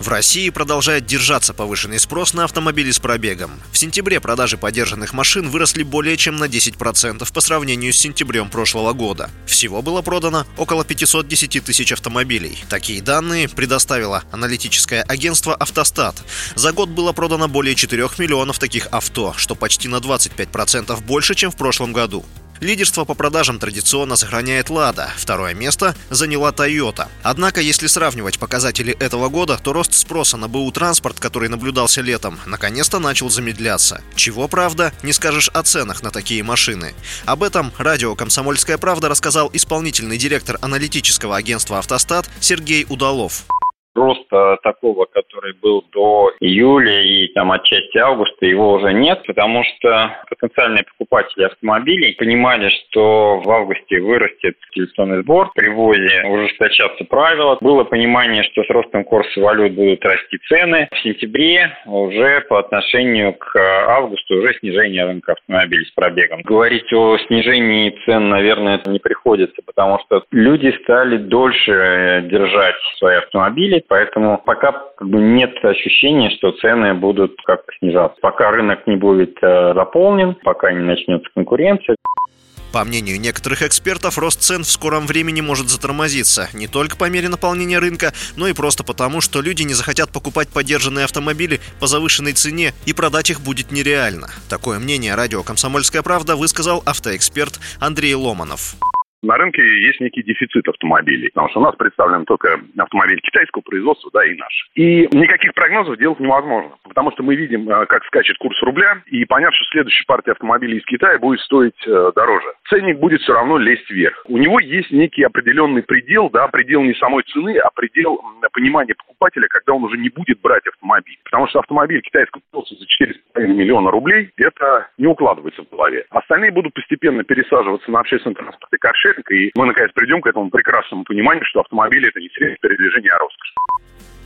В России продолжает держаться повышенный спрос на автомобили с пробегом. В сентябре продажи подержанных машин выросли более чем на 10% по сравнению с сентябрем прошлого года. Всего было продано около 510 тысяч автомобилей. Такие данные предоставило аналитическое агентство «Автостат». За год было продано более 4 миллионов таких авто, что почти на 25% больше, чем в прошлом году. Лидерство по продажам традиционно сохраняет «Лада», второе место заняла «Тойота». Однако, если сравнивать показатели этого года, то рост спроса на БУ транспорт, который наблюдался летом, наконец-то начал замедляться. Чего, правда, не скажешь о ценах на такие машины. Об этом радио «Комсомольская правда» рассказал исполнительный директор аналитического агентства «Автостат» Сергей Удалов роста такого, который был до июля и там отчасти августа, его уже нет, потому что потенциальные покупатели автомобилей понимали, что в августе вырастет телефонный сбор, при ввозе ужесточатся правила. Было понимание, что с ростом курса валют будут расти цены. В сентябре уже по отношению к августу уже снижение рынка автомобилей с пробегом. Говорить о снижении цен, наверное, это не приходится, потому что люди стали дольше держать свои автомобили, поэтому пока нет ощущения, что цены будут как-то снижаться. Пока рынок не будет э, заполнен, пока не начнется конкуренция. По мнению некоторых экспертов, рост цен в скором времени может затормозиться не только по мере наполнения рынка, но и просто потому, что люди не захотят покупать подержанные автомобили по завышенной цене и продать их будет нереально. Такое мнение радио «Комсомольская правда» высказал автоэксперт Андрей Ломанов. На рынке есть некий дефицит автомобилей, потому что у нас представлен только автомобиль китайского производства, да, и наш. И никаких прогнозов делать невозможно, потому что мы видим, э, как скачет курс рубля, и понятно, что следующая партия автомобилей из Китая будет стоить э, дороже. Ценник будет все равно лезть вверх. У него есть некий определенный предел, да, предел не самой цены, а предел понимания покупателя, когда он уже не будет брать автомобиль. Потому что автомобиль китайского производства за 4,5 миллиона рублей, это не укладывается в голове. Остальные будут постепенно пересаживаться на общественный транспорт и каршеринг, и мы наконец придем к этому прекрасному пониманию, что автомобиль это не средство передвижения, а роскошь.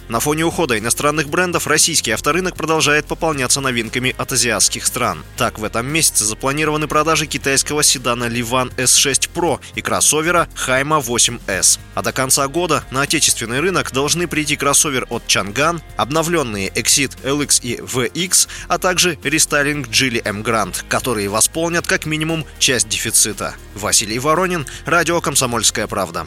На фоне ухода иностранных брендов российский авторынок продолжает пополняться новинками от азиатских стран. Так, в этом месяце запланированы продажи китайского седана Ливан S6 Pro и кроссовера Хайма 8S. А до конца года на отечественный рынок должны прийти кроссовер от Чанган, обновленные Exit LX и VX, а также рестайлинг Geely M Grand, которые восполнят как минимум часть дефицита. Василий Воронин, Радио «Комсомольская правда».